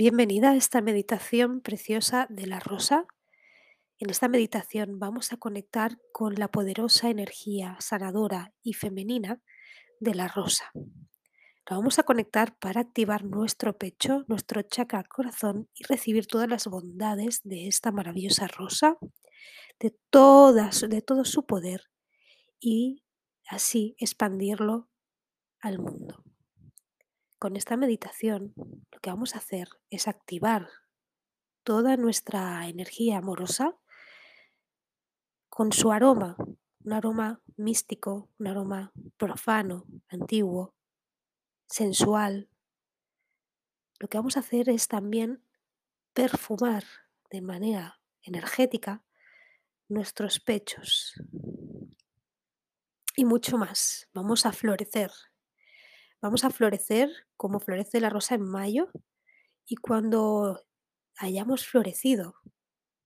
Bienvenida a esta meditación preciosa de la rosa. En esta meditación vamos a conectar con la poderosa energía sanadora y femenina de la rosa. La vamos a conectar para activar nuestro pecho, nuestro chakra corazón y recibir todas las bondades de esta maravillosa rosa, de, todas, de todo su poder y así expandirlo al mundo. Con esta meditación lo que vamos a hacer es activar toda nuestra energía amorosa con su aroma, un aroma místico, un aroma profano, antiguo, sensual. Lo que vamos a hacer es también perfumar de manera energética nuestros pechos y mucho más. Vamos a florecer Vamos a florecer como florece la rosa en mayo y cuando hayamos florecido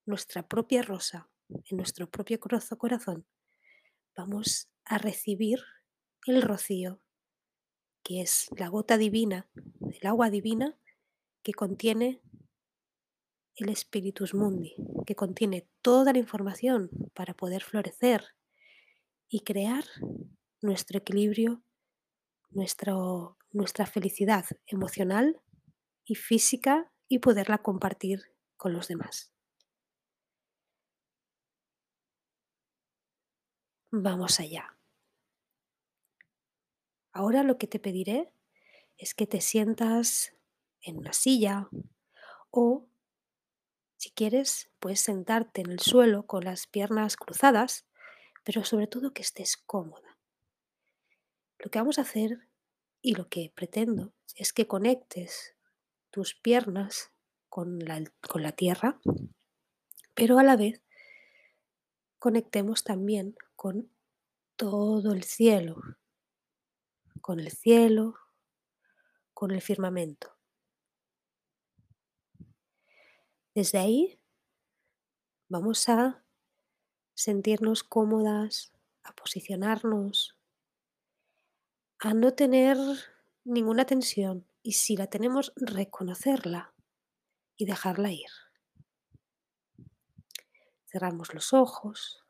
nuestra propia rosa en nuestro propio corazón, vamos a recibir el rocío, que es la gota divina, el agua divina que contiene el Spiritus Mundi, que contiene toda la información para poder florecer y crear nuestro equilibrio nuestra felicidad emocional y física y poderla compartir con los demás. Vamos allá. Ahora lo que te pediré es que te sientas en una silla o, si quieres, puedes sentarte en el suelo con las piernas cruzadas, pero sobre todo que estés cómoda. Lo que vamos a hacer y lo que pretendo es que conectes tus piernas con la, con la tierra, pero a la vez conectemos también con todo el cielo, con el cielo, con el firmamento. Desde ahí vamos a sentirnos cómodas, a posicionarnos a no tener ninguna tensión y si la tenemos, reconocerla y dejarla ir. Cerramos los ojos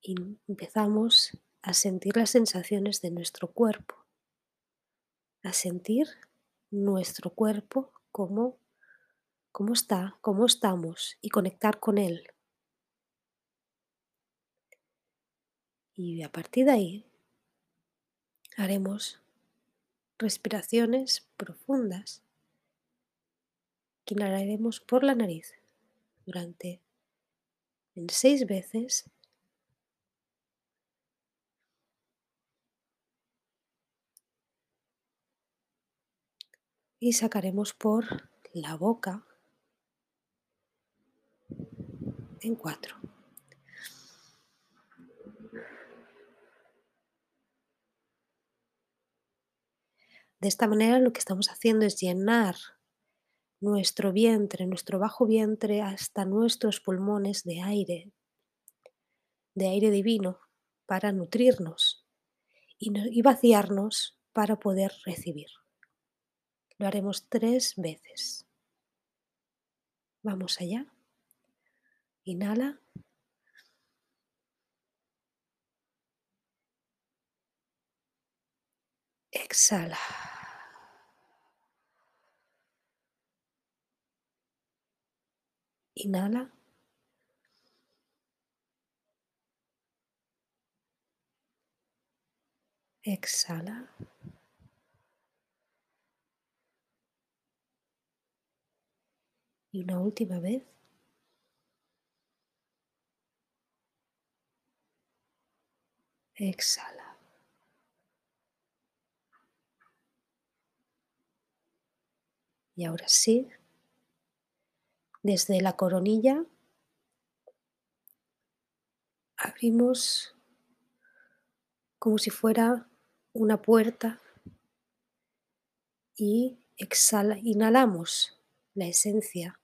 y empezamos a sentir las sensaciones de nuestro cuerpo, a sentir nuestro cuerpo como cómo está, cómo estamos y conectar con él. Y a partir de ahí haremos respiraciones profundas que inhalaremos por la nariz durante en seis veces y sacaremos por la boca en cuatro. De esta manera lo que estamos haciendo es llenar nuestro vientre, nuestro bajo vientre hasta nuestros pulmones de aire, de aire divino, para nutrirnos y, vaciarnos para poder recibir. Lo haremos tres veces. Vamos allá. Inhala. Exhala. Inhala. Exhala. Y una última vez. Exhala. Y ahora sí, desde la coronilla abrimos como si fuera una puerta y exhala, inhalamos la esencia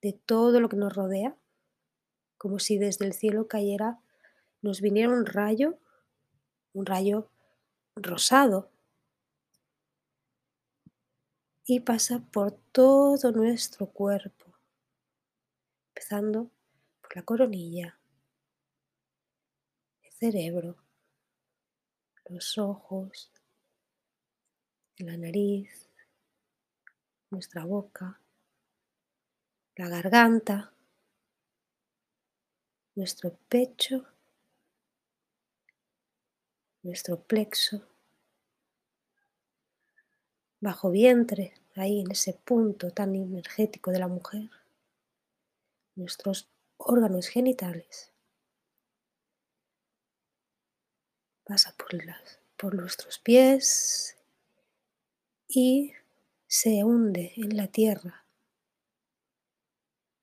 de todo lo que nos rodea, como si desde el cielo cayera, nos viniera un rayo, un rayo rosado, y pasa por todo nuestro cuerpo, empezando por la coronilla, el cerebro, los ojos, la nariz, nuestra boca, la garganta, nuestro pecho, nuestro plexo, bajo vientre, ahí en ese punto tan energético de la mujer, nuestros órganos genitales. Pasa por, las, por nuestros pies y se hunde en la tierra,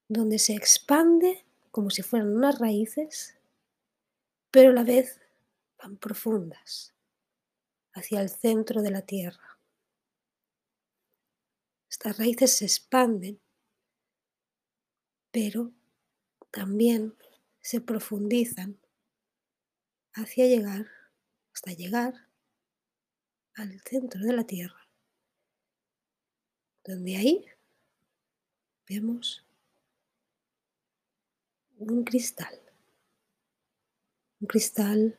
donde se expande como si fueran unas raíces, pero a la vez van profundas hacia el centro de la tierra. Estas raíces se expanden, pero también se profundizan hacia llegar, hasta llegar al centro de la tierra, donde ahí vemos un cristal, un cristal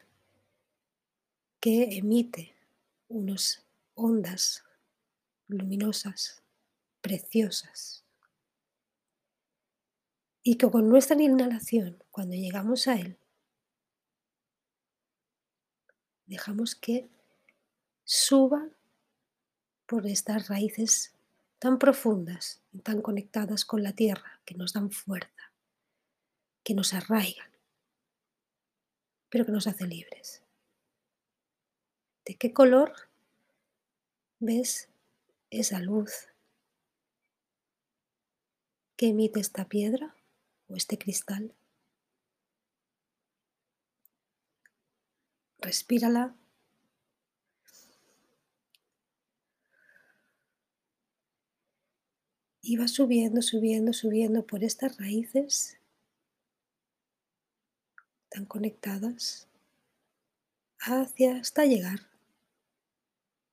que emite unas ondas luminosas, preciosas, y que con nuestra inhalación, cuando llegamos a él, dejamos que suba por estas raíces tan profundas y tan conectadas con la tierra que nos dan fuerza que nos arraigan, pero que nos hace libres. ¿De qué color ves esa luz que emite esta piedra este cristal? Respírala. Y va subiendo, subiendo, subiendo por estas raíces tan conectadas hacia hasta llegar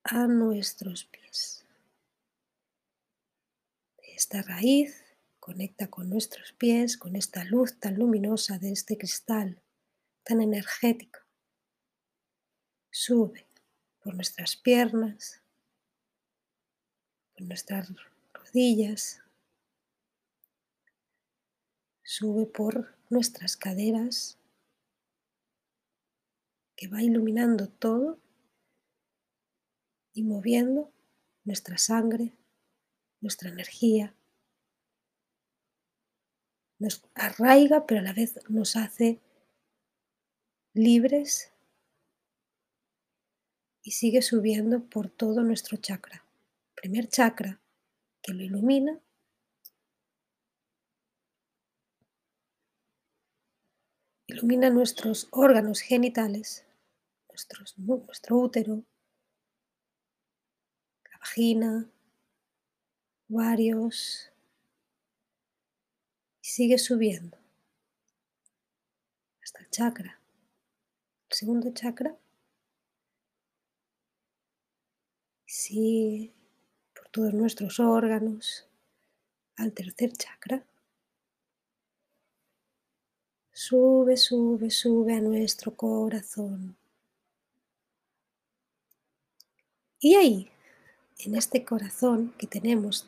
a nuestros pies. Esta raíz conecta con nuestros pies, con esta luz tan luminosa de este cristal tan energético. Sube por nuestras piernas, por nuestras rodillas, sube por nuestras caderas que va iluminando todo y moviendo nuestra sangre, nuestra energía. Nos arraiga, pero a la vez nos hace libres y sigue subiendo por todo nuestro chakra. Primer chakra que lo ilumina. Ilumina nuestros órganos genitales nuestro útero, la vagina, varios, sigue subiendo hasta el chakra, el segundo chakra, sigue por todos nuestros órganos al tercer chakra. Sube, sube, sube a nuestro corazón. Y ahí, en este corazón que tenemos,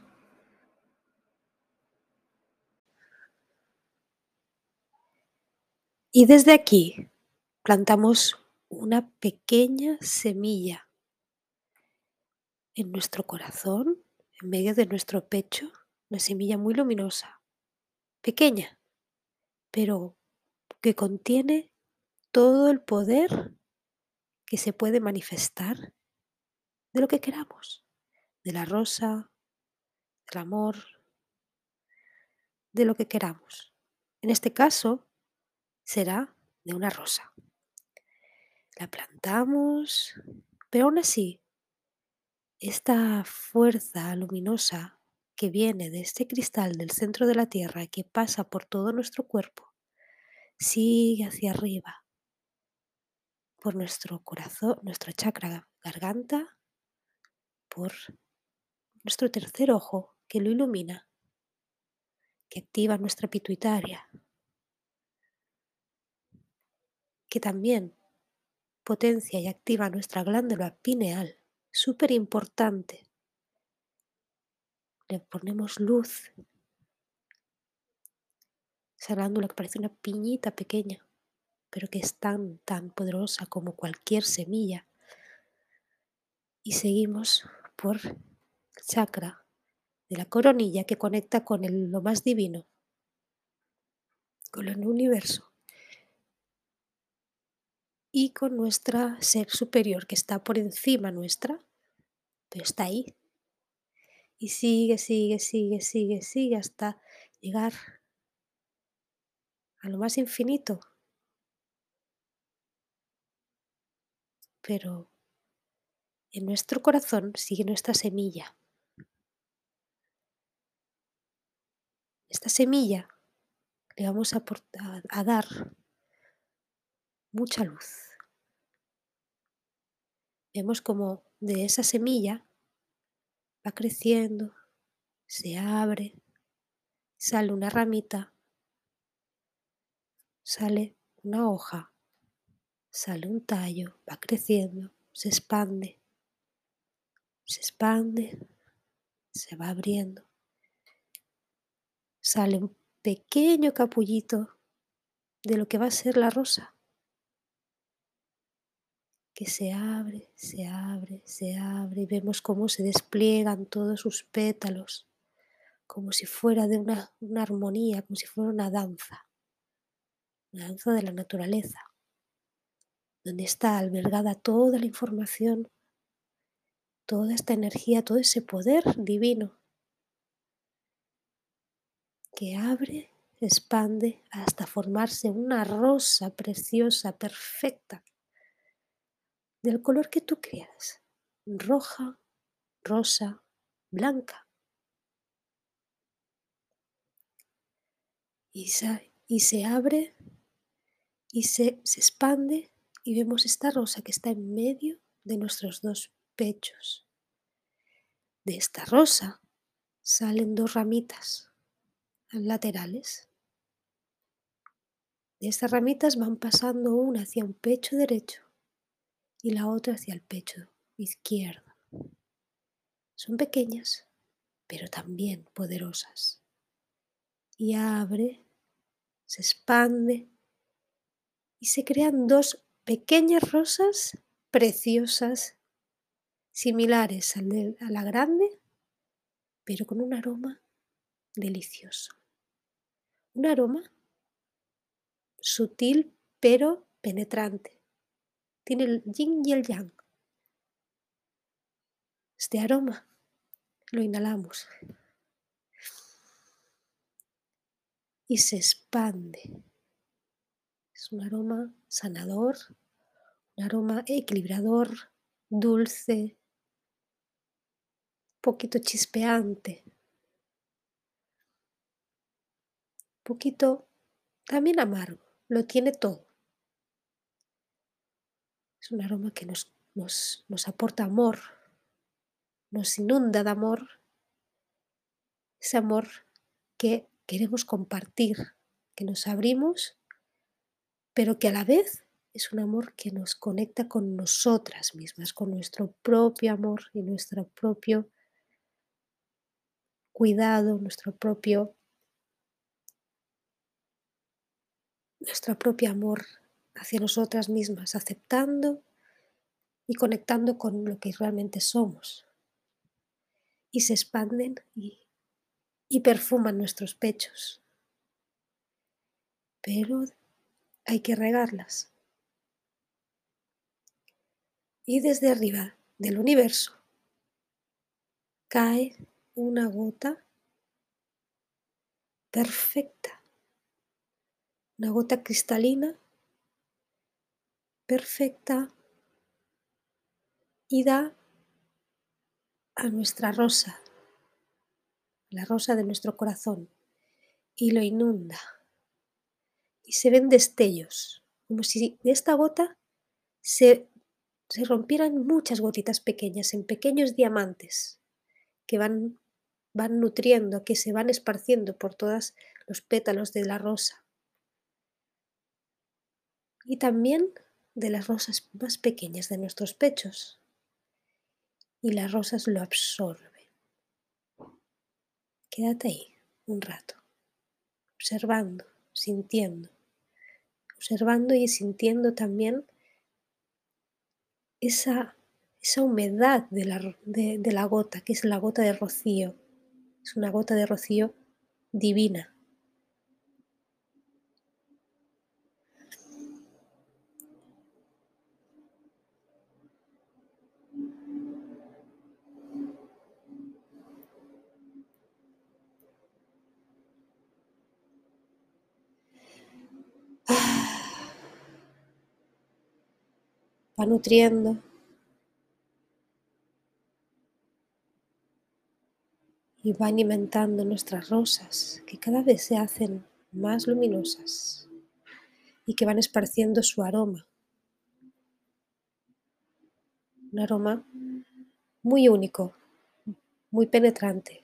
y desde aquí plantamos una pequeña semilla en nuestro corazón, en medio de nuestro pecho, una semilla muy luminosa, pequeña, pero que contiene todo el poder que se puede manifestar de lo que queramos, de la rosa, del amor, de lo que queramos. En este caso será de una rosa. La plantamos, pero aún así, esta fuerza luminosa que viene de este cristal del centro de la Tierra que pasa por todo nuestro cuerpo, sigue hacia arriba, por nuestro corazón, nuestro chakra garganta, por nuestro tercer ojo que lo ilumina, que activa nuestra pituitaria, que también potencia y activa nuestra glándula pineal, súper importante. Le ponemos luz. Esa glándula que parece una piñita pequeña, pero que es tan, tan poderosa como cualquier semilla. Y seguimos por chakra de la coronilla que conecta con el, lo más divino, con el universo y con nuestra ser superior que está por encima nuestra, pero está ahí. Y sigue, sigue, sigue, sigue, sigue hasta llegar a lo más infinito. Pero en nuestro corazón sigue nuestra semilla. Esta semilla le vamos a, a dar mucha luz. Vemos como de esa semilla va creciendo, se abre, sale una ramita, sale una hoja, sale un tallo, va creciendo, se expande, se expande, se va abriendo, sale un pequeño capullito de lo que va a ser la rosa que se abre, se abre, se abre y vemos cómo se despliegan todos sus pétalos, como si fuera de una, una armonía, como si fuera una danza, una danza de la naturaleza, donde está albergada toda la información, toda esta energía, todo ese poder divino que abre, expande hasta formarse una rosa preciosa, perfecta, del color que tú quieras, roja, rosa, blanca. Y se, y se abre y se, se expande y vemos esta rosa que está en medio de nuestros dos pechos. De esta rosa salen dos ramitas laterales. De estas ramitas van pasando una hacia un pecho derecho y la otra hacia el pecho izquierdo. Son pequeñas, pero también poderosas. Y abre, se expande y se crean dos pequeñas rosas preciosas, similares a la grande, pero con un aroma delicioso. Un aroma sutil pero penetrante tiene el yin y el yang. Este aroma lo inhalamos y se expande. Es un aroma sanador, un aroma equilibrador, dulce, poquito chispeante, poquito también amargo, lo tiene todo. Es un aroma que nos, nos, aporta amor, nos inunda de amor, ese amor que queremos compartir, que nos abrimos, pero que a la vez es un amor que nos conecta con nosotras mismas, con nuestro propio amor y nuestro propio cuidado, nuestro propio nuestro propio amor hacia nosotras mismas, aceptando y conectando con lo que realmente somos. Y se expanden y, perfuman nuestros pechos. Pero hay que regarlas. Y desde arriba del universo cae una gota perfecta, una gota cristalina perfecta y da a nuestra rosa, la rosa de nuestro corazón, y lo inunda. Y se ven destellos, como si de esta gota se, se rompieran muchas gotitas pequeñas en pequeños diamantes que van, van nutriendo, que se van esparciendo por todos los pétalos de la rosa. Y también de las rosas más pequeñas de nuestros pechos. Y las rosas lo absorben. Quédate ahí un rato, observando, sintiendo, observando y sintiendo también esa, esa humedad de la, de la gota, que es la gota de rocío. Es una gota de rocío divina. Va nutriendo. Y va alimentando nuestras rosas, que cada vez se hacen más luminosas y que van esparciendo su aroma. Un aroma muy único, muy penetrante.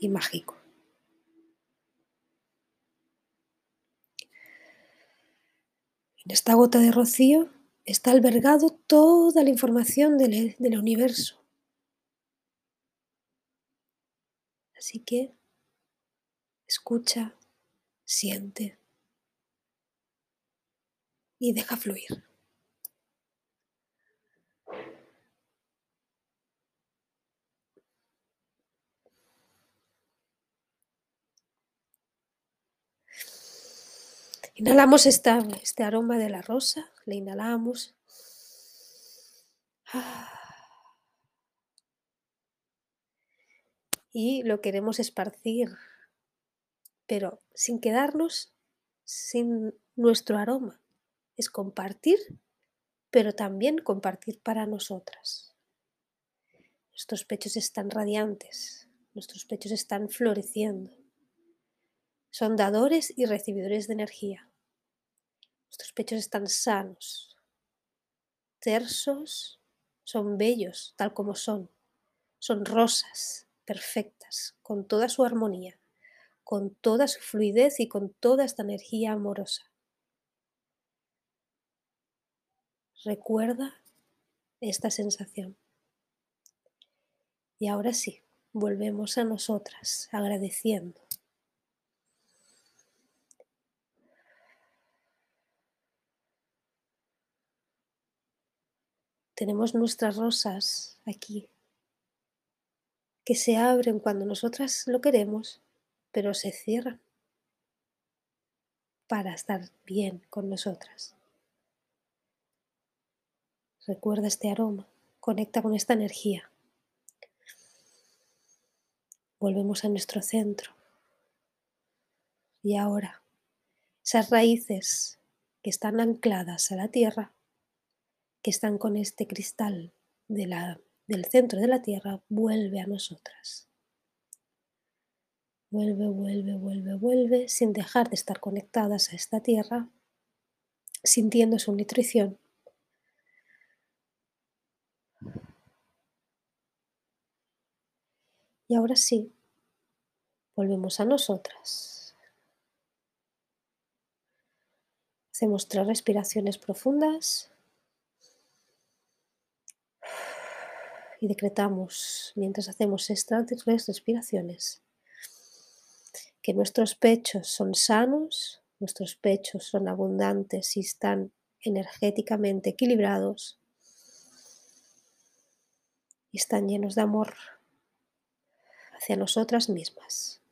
Y mágico. En esta gota de rocío está albergado toda la información del, del universo. Así que escucha, siente y deja fluir. Inhalamos este aroma de la rosa, le inhalamos. Y lo queremos esparcir, pero sin quedarnos sin nuestro aroma. Es compartir, pero también compartir para nosotras. Nuestros pechos están radiantes, nuestros pechos están floreciendo. Son dadores y recibidores de energía. Nuestros pechos están sanos, tersos, son bellos tal como son. Son rosas, perfectas, con toda su armonía, con toda su fluidez y con toda esta energía amorosa. Recuerda esta sensación. Y ahora sí, volvemos a nosotras agradeciendo tenemos nuestras rosas aquí, que se abren cuando nosotras lo queremos, pero se cierran para estar bien con nosotras. Recuerda este aroma, conecta con esta energía. Volvemos a nuestro centro. Y ahora, esas raíces que están ancladas a la tierra que están con este cristal de la, del centro de la Tierra vuelve a nosotras. Vuelve, vuelve, vuelve, vuelve, sin dejar de estar conectadas a esta Tierra, sintiendo su nutrición. Y ahora sí, volvemos a nosotras. Hacemos tres respiraciones profundas. Y decretamos, mientras hacemos estas tres respiraciones, que nuestros pechos son sanos, nuestros pechos son abundantes y están energéticamente equilibrados y están llenos de amor hacia nosotras mismas.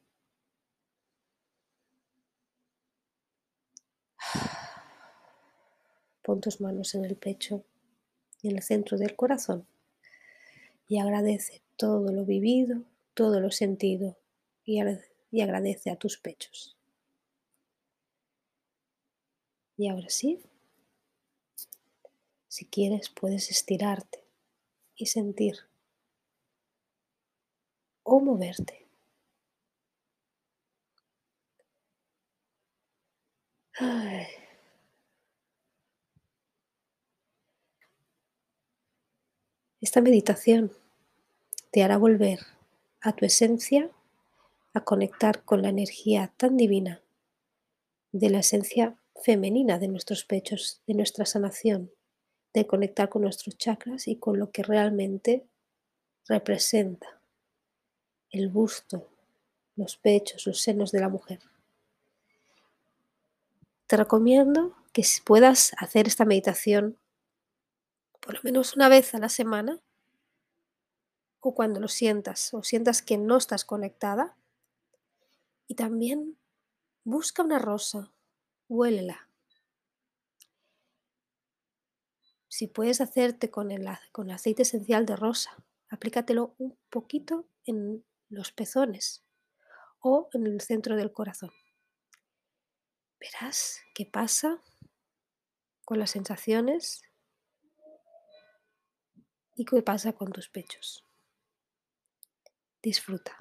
Pon tus manos en el pecho y en el centro del corazón y agradece todo lo vivido, todo lo sentido y, agradece a tus pechos. Y ahora sí, si quieres puedes estirarte y sentir o moverte. Esta meditación te hará volver a tu esencia, a conectar con la energía tan divina de la esencia femenina de nuestros pechos, de nuestra sanación, de conectar con nuestros chakras y con lo que realmente representa el busto, los pechos, los senos de la mujer. Te recomiendo que puedas hacer esta meditación por lo menos una vez a la semana o cuando lo sientas o sientas que no estás conectada. Y también busca una rosa, huélela. Si puedes hacerte con el, con aceite esencial de rosa, aplícatelo un poquito en los pezones o en el centro del corazón. Verás qué pasa con las sensaciones y qué pasa con tus pechos. Disfruta.